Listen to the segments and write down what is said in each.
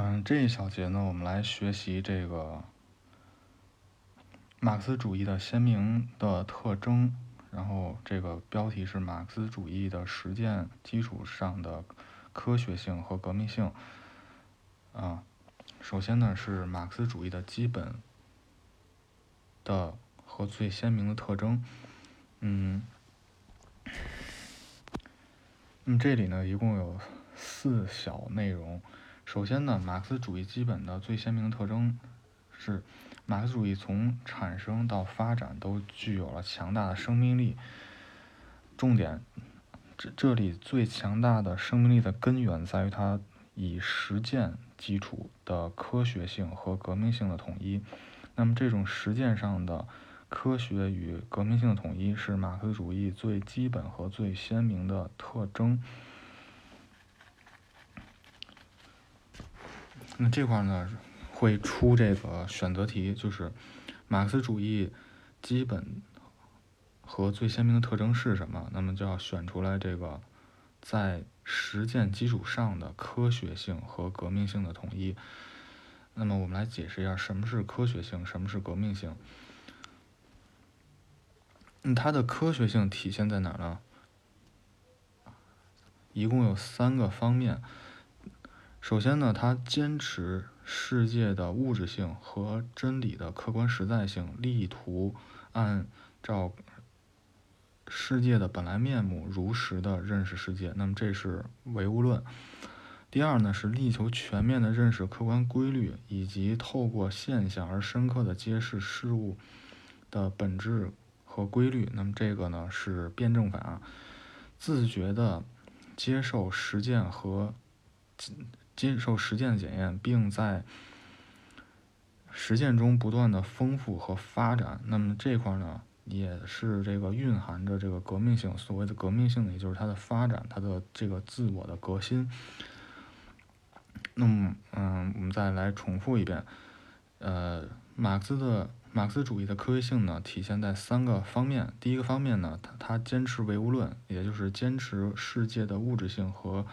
嗯，这一小节呢，我们来学习这个马克思主义的鲜明的特征。然后这个标题是马克思主义的实践基础上的科学性和革命性。啊，首先呢是马克思主义的基本的和最鲜明的特征。嗯，那么这里呢一共有四小内容。首先呢，马克思主义基本的最鲜明的特征是，马克思主义从产生到发展都具有了强大的生命力。重点，这这里最强大的生命力的根源在于它以实践基础的科学性和革命性的统一。那么这种实践上的科学与革命性的统一是马克思主义最基本和最鲜明的特征。那这块呢，会出这个选择题，就是马克思主义基本和最鲜明的特征是什么？那么就要选出来这个在实践基础上的科学性和革命性的统一。那么我们来解释一下什么是科学性，什么是革命性。嗯，它的科学性体现在哪儿呢？一共有三个方面。首先呢，他坚持世界的物质性和真理的客观实在性，力图按照世界的本来面目如实的认识世界。那么这是唯物论。第二呢，是力求全面的认识客观规律，以及透过现象而深刻的揭示事物的本质和规律。那么这个呢是辩证法，自觉的接受实践和。接受实践的检验，并在实践中不断的丰富和发展。那么这块呢，也是这个蕴含着这个革命性。所谓的革命性呢，也就是它的发展，它的这个自我的革新。那么，嗯，我们再来重复一遍。呃，马克思的马克思主义的科学性呢，体现在三个方面。第一个方面呢，他他坚持唯物论，也就是坚持世界的物质性和。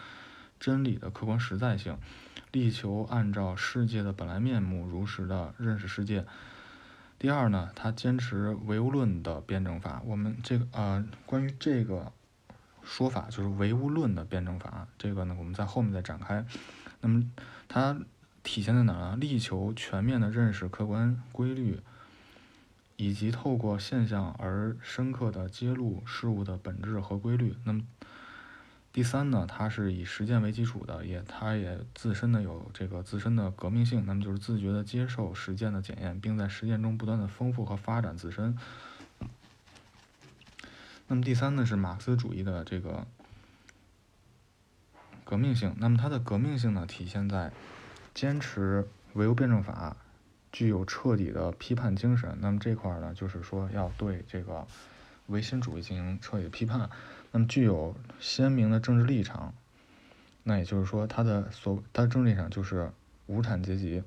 真理的客观实在性，力求按照世界的本来面目如实的认识世界。第二呢，他坚持唯物论的辩证法。我们这个呃，关于这个说法就是唯物论的辩证法，这个呢我们在后面再展开。那么它体现在哪儿呢？力求全面的认识客观规律，以及透过现象而深刻的揭露事物的本质和规律。那么第三呢，它是以实践为基础的，也它也自身的有这个自身的革命性，那么就是自觉的接受实践的检验，并在实践中不断的丰富和发展自身。那么第三呢，是马克思主义的这个革命性，那么它的革命性呢，体现在坚持唯物辩证法，具有彻底的批判精神。那么这块呢，就是说要对这个唯心主义进行彻底批判。那么具有鲜明的政治立场，那也就是说，他的所他的政治立场就是无产阶级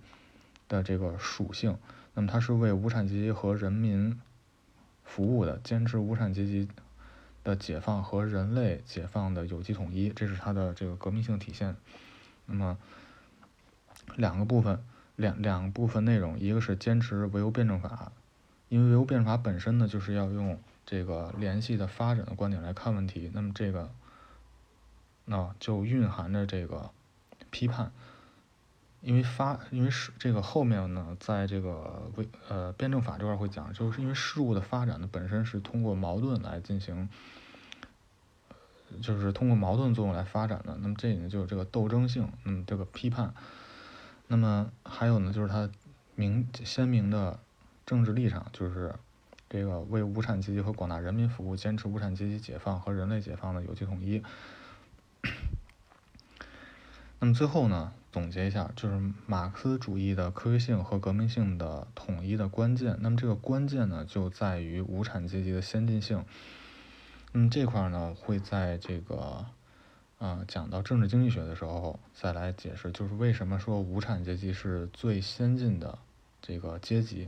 的这个属性。那么他是为无产阶级和人民服务的，坚持无产阶级的解放和人类解放的有机统一，这是他的这个革命性体现。那么两个部分，两两部分内容，一个是坚持唯物辩证法，因为唯物辩证法本身呢，就是要用。这个联系的发展的观点来看问题，那么这个，那就蕴含着这个批判，因为发，因为是这个后面呢，在这个为呃辩证法这块会讲，就是因为事物的发展呢本身是通过矛盾来进行，就是通过矛盾作用来发展的，那么这里呢就有这个斗争性，嗯，这个批判，那么还有呢就是它明鲜明的政治立场，就是。这个为无产阶级和广大人民服务，坚持无产阶级解放和人类解放的有机统一。那么最后呢，总结一下，就是马克思主义的科学性和革命性的统一的关键。那么这个关键呢，就在于无产阶级的先进性。嗯，这块儿呢，会在这个啊讲到政治经济学的时候再来解释，就是为什么说无产阶级是最先进的这个阶级。